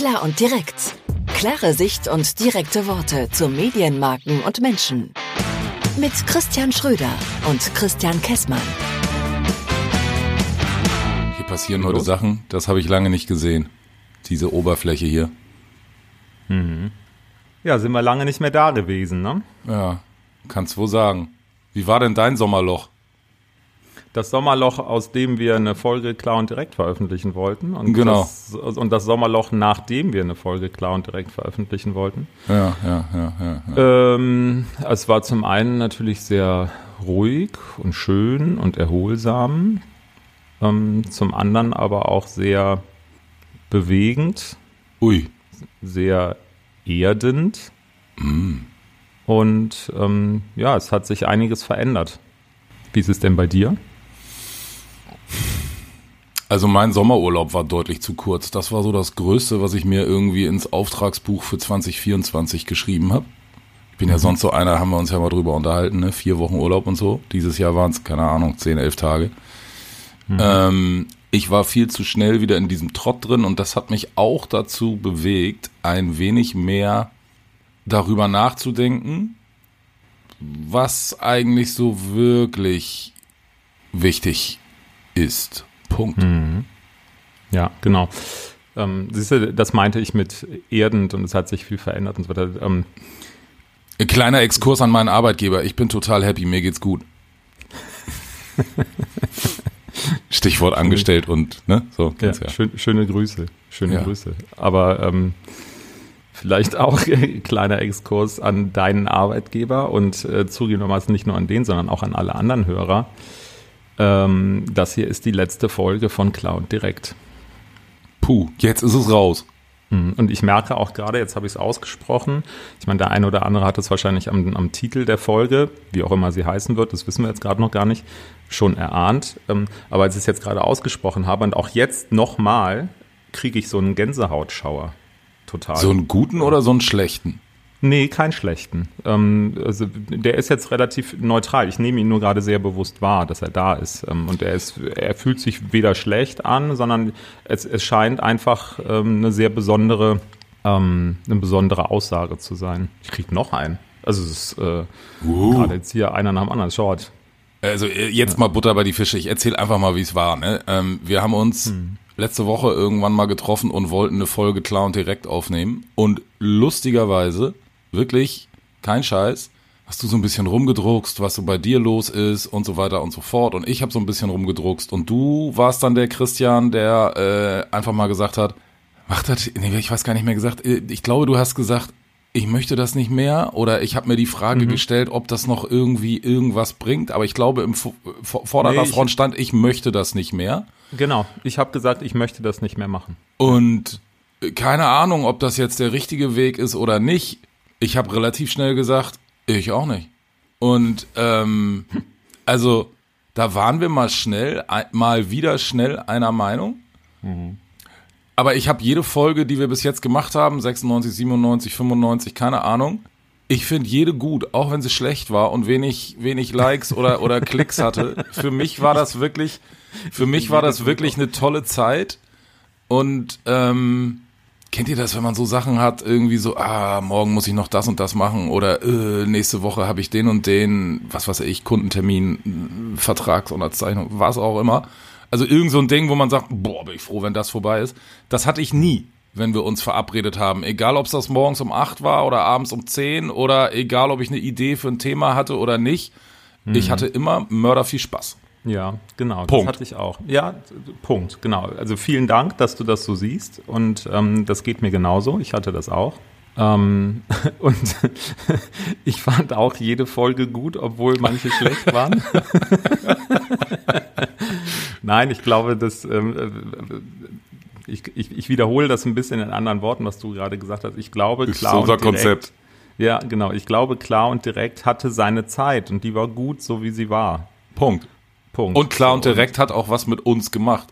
Klar und direkt. Klare Sicht und direkte Worte zu Medienmarken und Menschen. Mit Christian Schröder und Christian Kessmann. Hier passieren heute Sachen, das habe ich lange nicht gesehen. Diese Oberfläche hier. Ja, sind wir lange nicht mehr da gewesen, ne? Ja, kannst wohl sagen. Wie war denn dein Sommerloch? Das Sommerloch, aus dem wir eine Folge klar und direkt veröffentlichen wollten. Und Genau. Das, und das Sommerloch, nachdem wir eine Folge klar und direkt veröffentlichen wollten. Ja, ja, ja, ja. ja. Ähm, es war zum einen natürlich sehr ruhig und schön und erholsam. Ähm, zum anderen aber auch sehr bewegend, Ui, sehr erdend. Und ähm, ja, es hat sich einiges verändert. Wie ist es denn bei dir? Also mein Sommerurlaub war deutlich zu kurz. Das war so das Größte, was ich mir irgendwie ins Auftragsbuch für 2024 geschrieben habe. Ich bin ja sonst so einer, haben wir uns ja mal drüber unterhalten, ne? Vier Wochen Urlaub und so. Dieses Jahr waren es, keine Ahnung, zehn, elf Tage. Ähm, ich war viel zu schnell wieder in diesem Trott drin und das hat mich auch dazu bewegt, ein wenig mehr darüber nachzudenken, was eigentlich so wirklich wichtig ist. Punkt. Ja, genau. Ähm, siehst du, das meinte ich mit erdend und es hat sich viel verändert und so weiter. Ähm, Ein kleiner Exkurs an meinen Arbeitgeber. Ich bin total happy, mir geht's gut. Stichwort angestellt und, ne? So, ja, ja. Schön, schöne Grüße. Schöne Ja. Grüße. Aber ähm, vielleicht auch kleiner Exkurs an deinen Arbeitgeber und äh, zugegebenermaßen nicht nur an den, sondern auch an alle anderen Hörer. Ähm, das hier ist die letzte Folge von Cloud Direkt. Puh, jetzt ist es raus. Mhm. Und ich merke auch gerade, jetzt habe ich es ausgesprochen, ich meine, der eine oder andere hat es wahrscheinlich am, am Titel der Folge, wie auch immer sie heißen wird, das wissen wir jetzt gerade noch gar nicht, schon erahnt. Ähm, aber als ich es jetzt gerade ausgesprochen habe und auch jetzt nochmal, kriege ich so einen Gänsehautschauer. Total. So einen guten oder so einen schlechten? Nee, keinen schlechten. Ähm, also der ist jetzt relativ neutral. Ich nehme ihn nur gerade sehr bewusst wahr, dass er da ist. Ähm, und er ist, er fühlt sich weder schlecht an, sondern es, es scheint einfach ähm, eine sehr besondere, ähm, eine besondere Aussage zu sein. Ich krieg noch einen. Also es ist äh, gerade jetzt hier einer nach dem anderen. Schaut. Also äh, jetzt mal Butter bei die Fische. Ich erzähle einfach mal, wie es war. Ne? Ähm, wir haben uns letzte Woche irgendwann mal getroffen und wollten eine Folge klar und direkt aufnehmen. Und lustigerweise, wirklich, kein Scheiß, hast du so ein bisschen rumgedruckst, was so bei dir los ist und so weiter und so fort. Und ich habe so ein bisschen rumgedruckst. Und du warst dann der Christian, der äh, einfach mal gesagt hat, Macht das, nee, ich weiß gar nicht mehr gesagt. Äh, Ich glaube, du hast gesagt, ich möchte das nicht mehr oder ich habe mir die Frage gestellt, ob das noch irgendwie irgendwas bringt. Aber ich glaube, im vor- vorderer Nee, Front stand, ich möchte das nicht mehr. Genau. Ich habe gesagt, ich möchte das nicht mehr machen. Und äh, keine Ahnung, ob das jetzt der richtige Weg ist oder nicht. Ich habe relativ schnell gesagt, ich auch nicht. Und ähm, also da waren wir mal schnell, mal wieder schnell einer Meinung. Aber ich habe jede Folge, die wir bis jetzt gemacht haben, 96, 97, 95, keine Ahnung. Ich finde jede gut, auch wenn sie schlecht war und wenig, wenig Likes oder, oder Klicks hatte. Für mich war das wirklich, für mich war das wirklich eine tolle Zeit. Und ähm, kennt ihr das, wenn man so Sachen hat, irgendwie so, ah, morgen muss ich noch das und das machen oder äh, nächste Woche habe ich den und den, was weiß ich, Kundentermin, äh, Vertragsunterzeichnung, was auch immer. Also irgend so ein Ding, wo man sagt, boah, bin ich froh, wenn das vorbei ist. Das hatte ich nie, wenn wir uns verabredet haben. Egal, ob es das morgens um acht war oder abends um zehn oder egal, ob ich eine Idee für ein Thema hatte oder nicht. Ich hatte immer mörder viel Spaß. Ja, genau. Punkt. Das hatte ich auch. Ja, Punkt, genau. Also vielen Dank, dass du das so siehst. Und ähm, das geht mir genauso. Ich hatte das auch. Ähm, und ich fand auch jede Folge gut, obwohl manche schlecht waren. Nein, ich glaube, dass ähm, äh, ich, ich, ich wiederhole das ein bisschen in anderen Worten, was du gerade gesagt hast. Ich glaube, Ist klar unser und direkt, Konzept. Ja, genau. Ich glaube, klar und direkt hatte seine Zeit und die war gut, so wie sie war. Punkt. Punkt. Und klar und direkt hat auch was mit uns gemacht.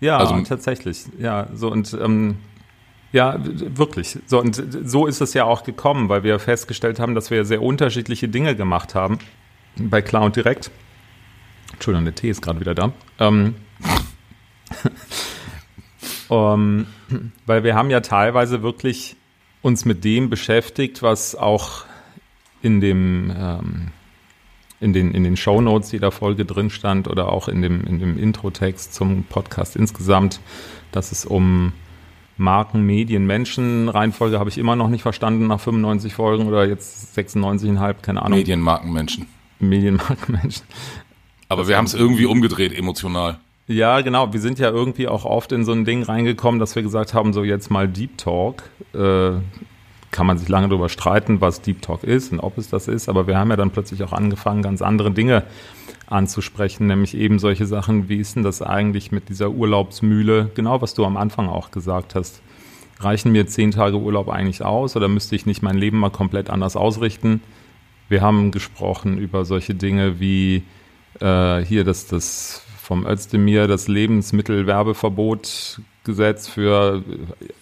Ja, Also- tatsächlich. Ja, so und ähm, ja, wirklich. So und so ist es ja auch gekommen, weil wir festgestellt haben, dass wir sehr unterschiedliche Dinge gemacht haben bei Klar und Direkt. Entschuldigung, der Tee ist gerade wieder da. Ähm, Um, weil wir haben ja teilweise wirklich uns mit dem beschäftigt, was auch in dem ähm, in den, in den Shownotes jeder Folge drin stand oder auch in dem, in dem Intro-Text zum Podcast insgesamt, dass es um Marken, Medien, Menschen, Reihenfolge habe ich immer noch nicht verstanden nach 95 Folgen oder jetzt 96,5, keine Ahnung. Medien, Marken, Menschen. Medien, Marken, Menschen. Aber das wir haben es irgendwie umgedreht, emotional. Ja, genau. Wir sind ja irgendwie auch oft in so ein Ding reingekommen, dass wir gesagt haben, so jetzt mal Deep Talk. Äh, kann man sich lange darüber streiten, was Deep Talk ist und ob es das ist, aber wir haben ja dann plötzlich auch angefangen, ganz andere Dinge anzusprechen, nämlich eben solche Sachen, wie ist denn das eigentlich mit dieser Urlaubsmühle, genau was du am Anfang auch gesagt hast. Reichen mir zehn Tage Urlaub eigentlich aus oder müsste ich nicht mein Leben mal komplett anders ausrichten? Wir haben gesprochen über solche Dinge wie äh, hier das, das vom Özdemir das Lebensmittelwerbeverbot Gesetz für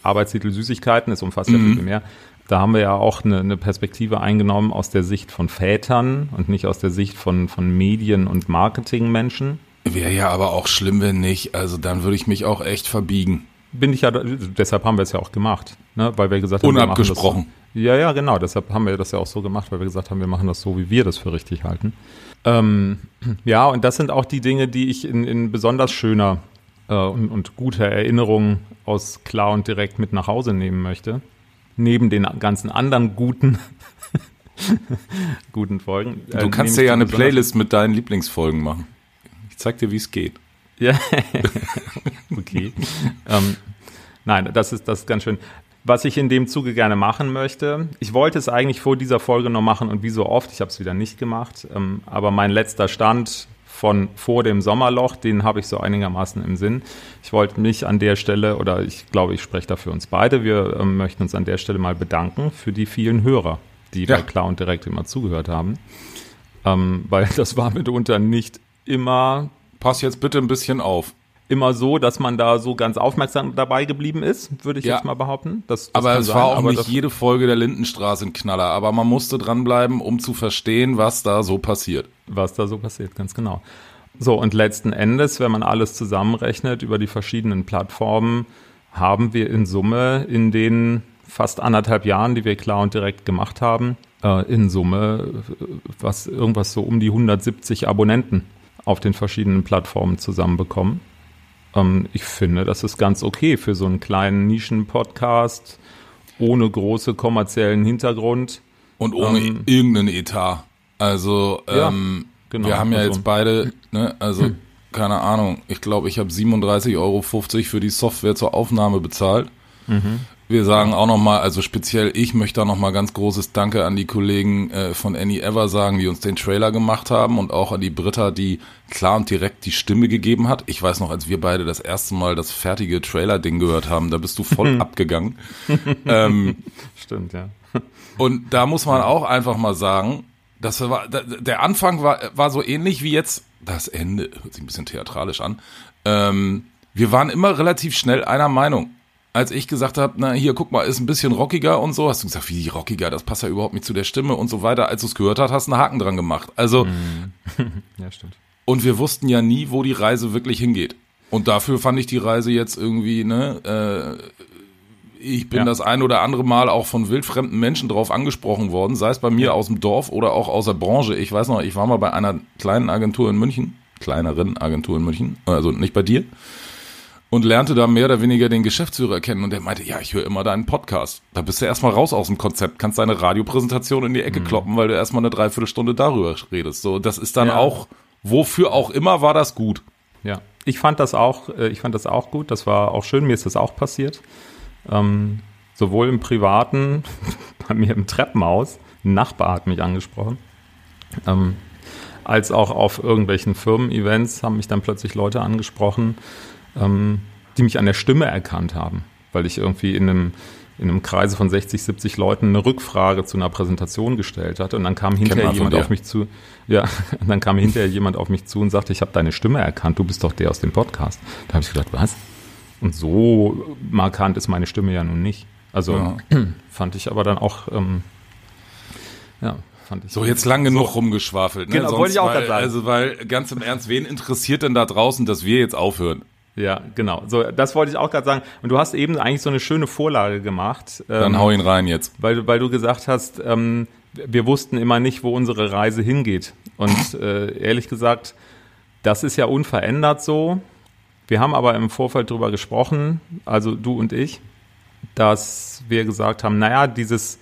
Arbeitstitel Süßigkeiten, es umfasst mhm. ja viel mehr. Da haben wir ja auch eine, eine, Perspektive eingenommen aus der Sicht von Vätern und nicht aus der Sicht von, von Medien- und Marketingmenschen. Wäre ja aber auch schlimm, wenn nicht. Also dann würde ich mich auch echt verbiegen. Bin ich ja, deshalb haben wir es ja auch gemacht, ne? weil wir gesagt haben, unabgesprochen. So. Ja, ja, genau. Deshalb haben wir das ja auch so gemacht, weil wir gesagt haben, wir machen das so, wie wir das für richtig halten. Ähm, ja, und das sind auch die Dinge, die ich in, in besonders schöner äh, und, und guter Erinnerung aus klar und direkt mit nach Hause nehmen möchte neben den ganzen anderen guten guten Folgen. Äh, du kannst dir ja eine Playlist mit deinen Lieblingsfolgen machen. Ich zeig dir, wie es geht. Ja, okay. ähm, nein, das ist, das ist ganz schön. Was ich in dem Zuge gerne machen möchte, ich wollte es eigentlich vor dieser Folge noch machen und wie so oft, ich habe es wieder nicht gemacht, ähm, aber mein letzter Stand von vor dem Sommerloch, den habe ich so einigermaßen im Sinn. Ich wollte mich an der Stelle, oder ich glaube, ich spreche da für uns beide, wir ähm, möchten uns an der Stelle mal bedanken für die vielen Hörer, die ja. bei Klar und Direkt immer zugehört haben. Ähm, weil das war mitunter nicht immer. Pass jetzt bitte ein bisschen auf immer so, dass man da so ganz aufmerksam dabei geblieben ist, würde ich ja. jetzt mal behaupten. Das, das aber es sein, war auch nicht jede Folge der Lindenstraße ein Knaller, aber man musste dranbleiben, um zu verstehen, was da so passiert. Was da so passiert, ganz genau. So, und letzten Endes, wenn man alles zusammenrechnet über die verschiedenen Plattformen, haben wir in Summe in den fast anderthalb Jahren, die wir klar und direkt gemacht haben, äh, in Summe was irgendwas so um die 170 Abonnenten auf den verschiedenen Plattformen zusammenbekommen. Ähm, ich finde, das ist ganz okay für so einen kleinen Nischen-Podcast ohne große kommerziellen Hintergrund. Und ohne ähm, irgendeinen Etat. Also, ähm, ja, genau, wir haben ja also, jetzt beide, ne, also, hm. keine Ahnung, ich glaube, ich habe 37,50 Euro für die Software zur Aufnahme bezahlt. Mhm. Wir sagen auch nochmal, also speziell ich möchte da nochmal ganz großes Danke an die Kollegen äh, von Any Ever sagen, die uns den Trailer gemacht haben und auch an die Britta, die klar und direkt die Stimme gegeben hat. Ich weiß noch, als wir beide das erste Mal das fertige Trailer-Ding gehört haben, da bist du voll abgegangen. ähm, Stimmt, ja. und da muss man auch einfach mal sagen, das war, der Anfang war, war so ähnlich wie jetzt das Ende, hört sich ein bisschen theatralisch an. Ähm, wir waren immer relativ schnell einer Meinung als ich gesagt habe, na hier, guck mal, ist ein bisschen rockiger und so, hast du gesagt, wie rockiger, das passt ja überhaupt nicht zu der Stimme und so weiter. Als du es gehört hast, hast du einen Haken dran gemacht. Also, mhm. ja, stimmt. Und wir wussten ja nie, wo die Reise wirklich hingeht. Und dafür fand ich die Reise jetzt irgendwie, ne, äh, ich bin ja. das ein oder andere Mal auch von wildfremden Menschen drauf angesprochen worden, sei es bei mir aus dem Dorf oder auch aus der Branche. Ich weiß noch, ich war mal bei einer kleinen Agentur in München, kleineren Agentur in München, also nicht bei dir und lernte da mehr oder weniger den Geschäftsführer kennen und der meinte, ja, ich höre immer deinen Podcast. Da bist du erstmal raus aus dem Konzept, kannst deine Radiopräsentation in die Ecke mhm. kloppen, weil du erstmal eine Dreiviertelstunde darüber redest. So, das ist dann ja. auch, wofür auch immer war das gut. Ja, ich fand das auch, äh, ich fand das auch gut. Das war auch schön. Mir ist das auch passiert. Ähm, sowohl im Privaten, bei mir im Treppenhaus, ein Nachbar hat mich angesprochen, ähm, als auch auf irgendwelchen Firmen-Events haben mich dann plötzlich Leute angesprochen, ähm, die mich an der Stimme erkannt haben, weil ich irgendwie in einem in einem Kreise von 60, 70 Leuten eine Rückfrage zu einer Präsentation gestellt hatte und dann kam hinterher jemand auf mich zu, ja, dann kam hinterher jemand auf mich zu und sagte, ich habe deine Stimme erkannt, du bist doch der aus dem Podcast. Da habe ich gedacht, was? Und so markant ist meine Stimme ja nun nicht. Also ja. fand ich aber dann auch, ähm, ja, fand ich. So, jetzt lang genug so. rumgeschwafelt. Ne? Genau, Sonst, wollte ich auch weil, sagen. Also, weil ganz im Ernst, wen interessiert denn da draußen, dass wir jetzt aufhören? Ja, genau. So, das wollte ich auch gerade sagen. Und du hast eben eigentlich so eine schöne Vorlage gemacht. Dann hau ihn rein jetzt. Weil, weil du gesagt hast, ähm, wir wussten immer nicht, wo unsere Reise hingeht. Und äh, ehrlich gesagt, das ist ja unverändert so. Wir haben aber im Vorfeld darüber gesprochen, also du und ich, dass wir gesagt haben, naja, dieses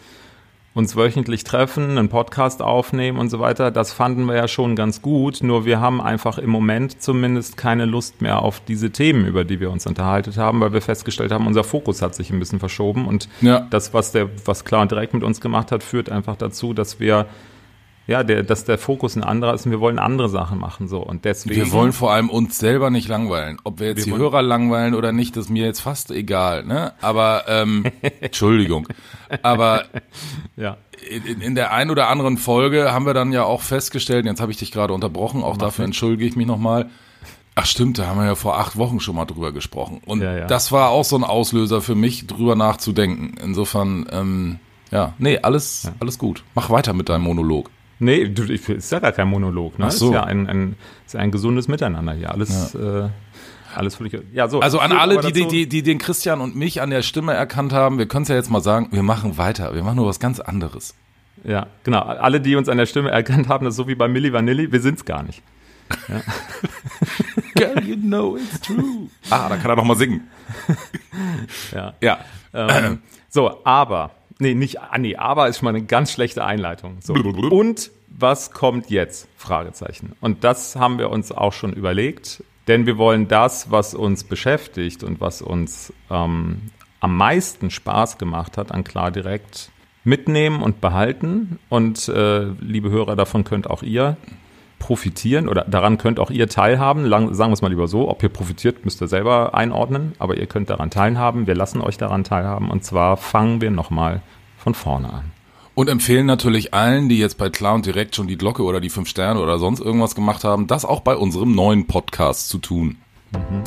uns wöchentlich treffen, einen Podcast aufnehmen und so weiter, das fanden wir ja schon ganz gut. Nur wir haben einfach im Moment zumindest keine Lust mehr auf diese Themen, über die wir uns unterhalten haben, weil wir festgestellt haben, unser Fokus hat sich ein bisschen verschoben und Ja. das, was der, was klar und direkt mit uns gemacht hat, führt einfach dazu, dass wir ja, der, dass der Fokus ein anderer ist und wir wollen andere Sachen machen so und deswegen Wir wollen vor allem uns selber nicht langweilen. Ob wir jetzt Wir die wollen- Hörer langweilen oder nicht, ist mir jetzt fast egal. Ne? Aber ähm, Entschuldigung. Aber ja in, in der ein oder anderen Folge haben wir dann ja auch festgestellt, jetzt habe ich dich gerade unterbrochen, auch dafür entschuldige ich mich nochmal. Ach stimmt, da haben wir ja vor acht Wochen schon mal drüber gesprochen. Und Ja, ja. das war auch so ein Auslöser für mich, drüber nachzudenken. Insofern, ähm, ja, nee, alles, alles gut. Mach weiter mit deinem Monolog. Nee, du, ich- ist ja gar kein Monolog, ne? Ach so. Ist ja ein, ein, ist ein gesundes Miteinander hier. Alles, äh, alles völlig. Ja, so. Also an alle, die, die, die, die den Christian und mich an der Stimme erkannt haben, wir können es ja jetzt mal sagen, wir machen weiter. Wir machen nur was ganz anderes. Ja, genau. Alle, die uns an der Stimme erkannt haben, das ist so wie bei Milli Vanilli, wir sind's gar nicht. Girl, you know it's true. Ah, da kann er noch mal singen. Ja. Ja. Ähm, so, aber. Nee, nicht, ah, nee, aber ist schon mal eine ganz schlechte Einleitung. So. Und was kommt jetzt? Fragezeichen. Und das haben wir uns auch schon überlegt, denn wir wollen das, was uns beschäftigt und was uns ähm, am meisten Spaß gemacht hat, an klar direkt mitnehmen und behalten. Und äh, liebe Hörer, davon könnt auch ihr profitieren oder daran könnt auch ihr teilhaben. Lang, sagen wir es mal lieber so, ob ihr profitiert, müsst ihr selber einordnen, aber ihr könnt daran teilhaben. Wir lassen euch daran teilhaben und zwar fangen wir nochmal von vorne an. Und empfehlen natürlich allen, die jetzt bei Clown direkt schon die Glocke oder die fünf Sterne oder sonst irgendwas gemacht haben, das auch bei unserem neuen Podcast zu tun.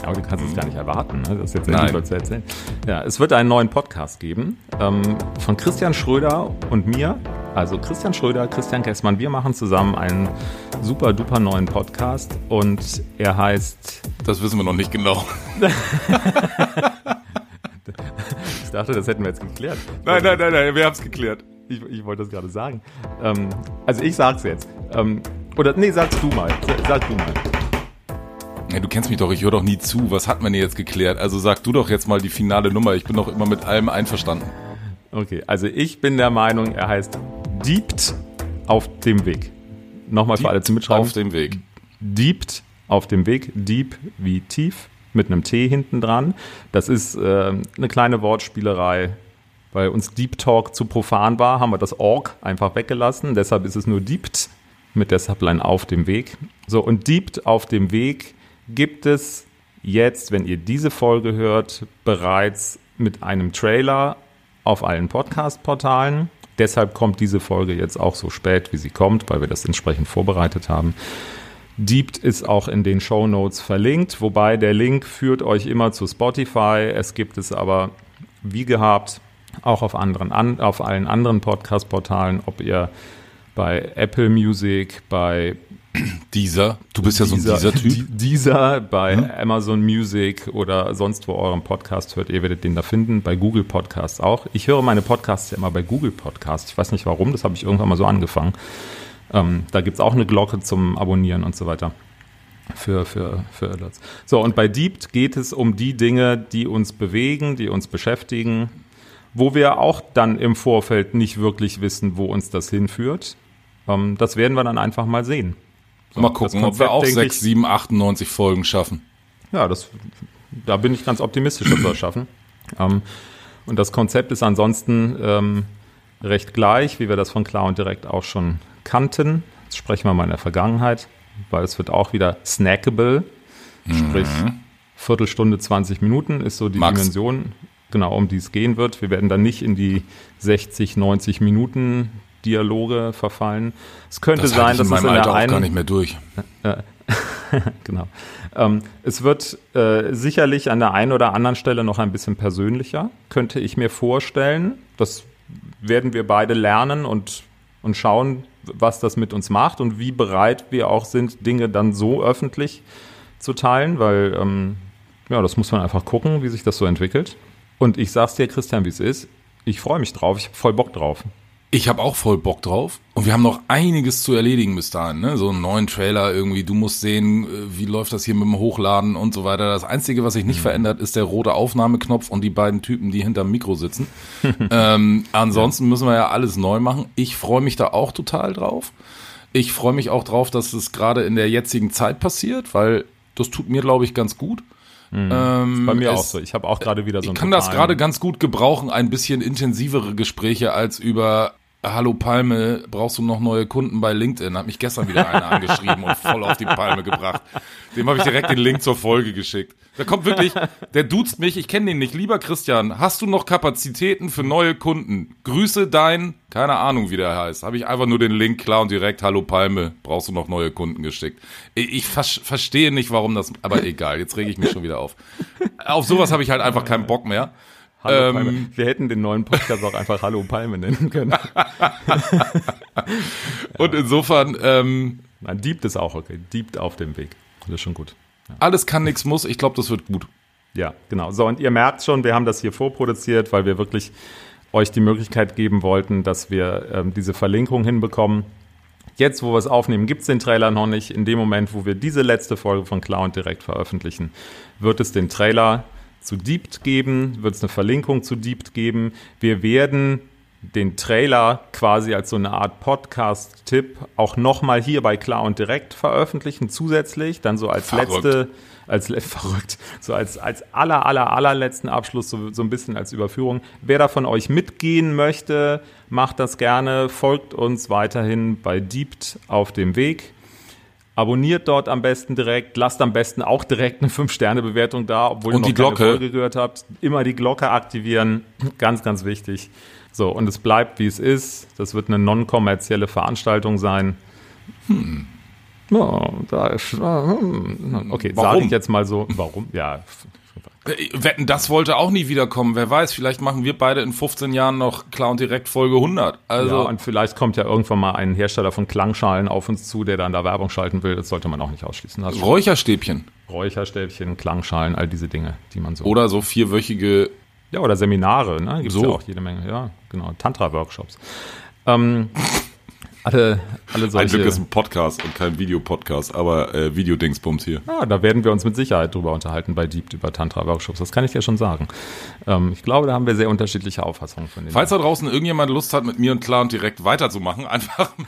Aber du kannst es gar nicht erwarten, ne? das jetzt endlich zu erzählen. Ja, es wird einen neuen Podcast geben ähm, von Christian Schröder und mir. Also Christian Schröder, Christian Kessmann, wir machen zusammen einen super duper neuen Podcast und er heißt Das wissen wir noch nicht genau. Ich dachte, das hätten wir jetzt geklärt. Nein, nein, nein, nein, wir haben es geklärt. Ich, ich wollte das gerade sagen. Ähm, also ich sag's jetzt. Ähm, oder nee, sagst du mal. Sa- Sag du mal. Ja, du kennst mich doch, ich höre doch nie zu. Was hat man denn jetzt geklärt? Also sag du doch jetzt mal die finale Nummer. Ich bin doch immer mit allem einverstanden. Okay, also ich bin der Meinung, er heißt Diept auf dem Weg. Nochmal für alle zum Mitschreiben. Auf dem Weg. Diept auf dem Weg. Deep wie tief mit einem T hinten dran. Das ist äh, eine kleine Wortspielerei. Weil uns Deep Talk zu profan war, haben wir das Org einfach weggelassen. Deshalb ist es nur Diept mit der Subline auf dem Weg. So, und Diept auf dem Weg gibt es jetzt, wenn ihr diese Folge hört, bereits mit einem Trailer auf allen Podcast-Portalen. Deshalb kommt diese Folge jetzt auch so spät, wie sie kommt, weil wir das entsprechend vorbereitet haben. Deept ist auch in den Show Notes verlinkt, wobei der Link führt euch immer zu Spotify. Es gibt es aber wie gehabt auch auf anderen an, auf allen anderen Podcast-Portalen, ob ihr bei Apple Music, bei Dieser. Du bist ja so ein dieser Typ. Di- Dieser, bei Amazon Music oder sonst wo euren Podcast hört, ihr werdet den da finden, bei Google Podcasts auch. Ich höre meine Podcasts ja immer bei Google Podcasts. Ich weiß nicht warum, das habe ich irgendwann mal so angefangen. Ähm, da gibt's auch eine Glocke zum Abonnieren und so weiter. Für, für, für das. So, und bei Deept geht es um die Dinge, die uns bewegen, die uns beschäftigen, wo wir auch dann im Vorfeld nicht wirklich wissen, wo uns das hinführt. Ähm, das werden wir dann einfach mal sehen. So, Mal das gucken, ob Konzept, wir auch denke 6, ich- 7, 98 Folgen schaffen. Ja, das, da bin ich ganz optimistisch, dass wir es schaffen. Ähm, und das Konzept ist ansonsten ähm, recht gleich, wie wir das von Klar und Direkt auch schon kannten. Jetzt sprechen wir mal in der Vergangenheit, weil es wird auch wieder snackable, sprich Viertelstunde, 20 Minuten ist so die Max. Dimension, genau, um die es gehen wird. Wir werden dann nicht in die 60, 90 Minuten Dialoge verfallen. Es könnte Das sein, dass in es in der Alter auch einen gar nicht mehr durch. genau. Ähm, es wird äh, sicherlich an der einen oder anderen Stelle noch ein bisschen persönlicher, könnte ich mir vorstellen. Das werden wir beide lernen und, und schauen, was das mit uns macht und wie bereit wir auch sind, Dinge dann so öffentlich zu teilen, weil ähm, ja, das muss man einfach gucken, wie sich das so entwickelt. Und ich sag's dir, Christian, wie es ist. Ich freue mich drauf, ich habe voll Bock drauf. Ich habe auch voll Bock drauf. Und wir haben noch einiges zu erledigen bis dahin. Ne? So einen neuen Trailer irgendwie. Du musst sehen, äh, wie läuft das hier mit dem Hochladen und so weiter. Das Einzige, was sich nicht mhm. verändert, ist der rote Aufnahmeknopf und die beiden Typen, die hinterm Mikro sitzen. ähm, ansonsten müssen wir ja alles neu machen. Ich freue mich da auch total drauf. Ich freue mich auch drauf, dass es gerade in der jetzigen Zeit passiert, weil das tut mir, glaube ich, ganz gut. Mhm. Ähm, bei mir es, auch so. Ich habe auch gerade wieder so ein Ich kann das gerade ganz gut gebrauchen, ein bisschen intensivere Gespräche als über Hallo Palme, brauchst du noch neue Kunden bei LinkedIn? Hat mich gestern wieder einer angeschrieben und voll auf die Palme gebracht. Dem habe ich direkt den Link zur Folge geschickt. Da kommt wirklich, der duzt mich, ich kenne den nicht. Lieber Christian, hast du noch Kapazitäten für neue Kunden? Grüße dein, keine Ahnung wie der heißt. Habe ich einfach nur den Link klar und direkt, hallo Palme, brauchst du noch neue Kunden geschickt. Ich, verstehe nicht, warum das, aber egal, jetzt rege ich mich schon wieder auf. Auf sowas habe ich halt einfach keinen Bock mehr. Hallo ähm, Wir hätten den neuen Podcast auch einfach Hallo Palme nennen können. Und insofern. Ähm, Man diebt ist auch okay. Diebt auf dem Weg. Das ist schon gut. Ja. Alles kann, nichts muss. Ich glaube, das wird gut. Ja, genau. So, und ihr merkt schon, wir haben das hier vorproduziert, weil wir wirklich euch die Möglichkeit geben wollten, dass wir ähm, diese Verlinkung hinbekommen. Jetzt, wo wir es aufnehmen, gibt es den Trailer noch nicht. In dem Moment, wo wir diese letzte Folge von Cloud direkt veröffentlichen, wird es den Trailer zu Deept geben, wird es eine Verlinkung zu Deept geben. Wir werden den Trailer quasi als so eine Art Podcast-Tipp auch nochmal hier bei Klar und Direkt veröffentlichen, zusätzlich, dann so als verrückt. letzte, als verrückt, so als, als aller, aller, allerletzten Abschluss, so, so ein bisschen als Überführung. Wer da von euch mitgehen möchte, macht das gerne, folgt uns weiterhin bei Deept auf dem Weg. Abonniert dort am besten direkt, lasst am besten auch direkt eine 5-Sterne-Bewertung da, obwohl und ihr noch die Glocke. Folge gehört habt. Immer die Glocke aktivieren, ganz, ganz wichtig. So, und es bleibt, wie es ist. Das wird eine non-kommerzielle Veranstaltung sein. Hm. Oh, da ist, hm. okay, sage ich jetzt mal so. Warum? Ja, äh, Wetten, das wollte auch nie wiederkommen. Wer weiß, vielleicht machen wir beide in 15 Jahren noch Clown Direkt Folge 100. Also ja, und vielleicht kommt ja irgendwann mal ein Hersteller von Klangschalen auf uns zu, der dann da Werbung schalten will. Das sollte man auch nicht ausschließen. Hast Räucherstäbchen. Räucherstäbchen, Klangschalen, all diese Dinge, die man so. Oder so vierwöchige. Ja, oder Seminare, ne? Gibt so. ja auch jede Menge. Ja, genau. Tantra-Workshops. Ähm, alle, alle solche. Ein Glück ist ein Podcast und kein Videopodcast, aber äh, Videodingsbums hier. Ja, da werden wir uns mit Sicherheit drüber unterhalten bei Deep über Tantra-Workshops. Das kann ich ja schon sagen. Ähm, ich glaube, da haben wir sehr unterschiedliche Auffassungen von dem. Falls da draußen irgendjemand Lust hat, mit mir und klar und direkt weiterzumachen, einfach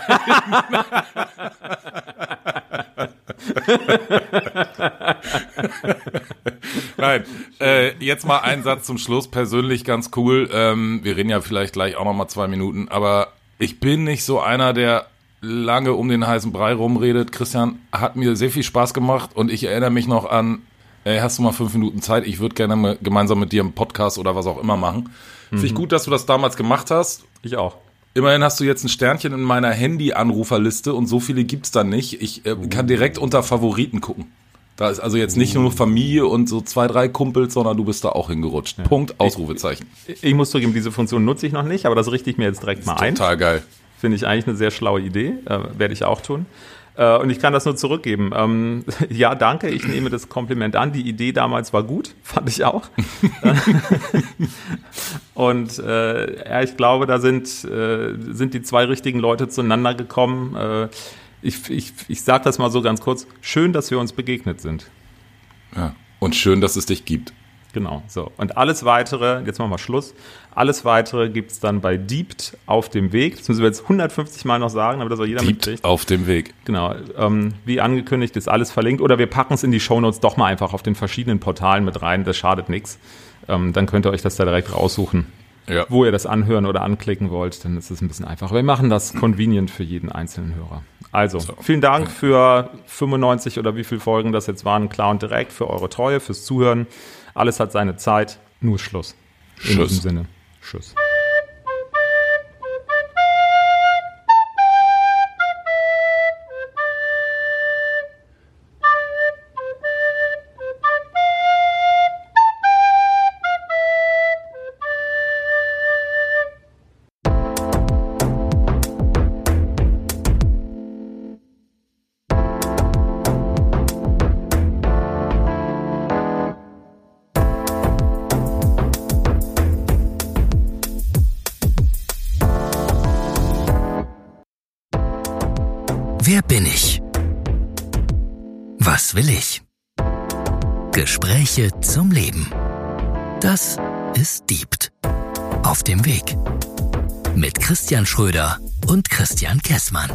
Nein, äh, jetzt mal ein Satz zum Schluss. Persönlich ganz cool. Ähm, wir reden ja vielleicht gleich auch noch mal zwei Minuten, aber ich bin nicht so einer, der lange um den heißen Brei rumredet. Christian hat mir sehr viel Spaß gemacht und ich erinnere mich noch an, ey, hast du mal fünf Minuten Zeit? Ich würde gerne gemeinsam mit dir einen Podcast oder was auch immer machen. Mhm. Finde ich gut, dass du das damals gemacht hast. Ich auch. Immerhin hast du jetzt ein Sternchen in meiner Handy-Anruferliste und so viele gibt's da nicht. Ich äh, kann direkt unter Favoriten gucken. Da ist also jetzt nicht nur Familie und so zwei, drei Kumpels, sondern du bist da auch hingerutscht. Ja. Punkt, Ausrufezeichen. Ich, ich, muss zugeben, diese Funktion nutze ich noch nicht, aber das richte ich mir jetzt direkt mal ein. Total geil. Finde ich eigentlich eine sehr schlaue Idee. Äh, werde ich auch tun. Äh, und ich kann das nur zurückgeben. Ähm, ja, danke, ich nehme das Kompliment an. Die Idee damals war gut, fand ich auch. und äh, ja, ich glaube, da sind, äh, sind die zwei richtigen Leute zueinander gekommen. Ich, ich, ich sage das mal so ganz kurz, schön, dass wir uns begegnet sind. Ja, und schön, dass es dich gibt. Genau, so. Und alles weitere, jetzt machen wir Schluss, alles weitere gibt es dann bei Deept auf dem Weg. Das müssen wir jetzt 150 Mal noch sagen, damit das auch jeder Deept mitkriegt. auf dem Weg. Genau, ähm, wie angekündigt ist alles verlinkt. Oder wir packen es in die Shownotes doch mal einfach auf den verschiedenen Portalen mit rein, das schadet nichts. Ähm, dann könnt ihr euch das da direkt raussuchen ja. wo ihr das anhören oder anklicken wollt, dann ist es ein bisschen einfacher. Wir machen das convenient für jeden einzelnen Hörer. Also, so. vielen Dank für 95 oder wie viele Folgen das jetzt waren, klar und direkt, für eure Treue, fürs Zuhören. Alles hat seine Zeit. Nur Schluss. In Schluss. diesem Sinne. Tschüss. Will ich? Gespräche zum Leben. Das ist Diebt. Auf dem Weg. Mit Christian Schröder und Christian Kessmann.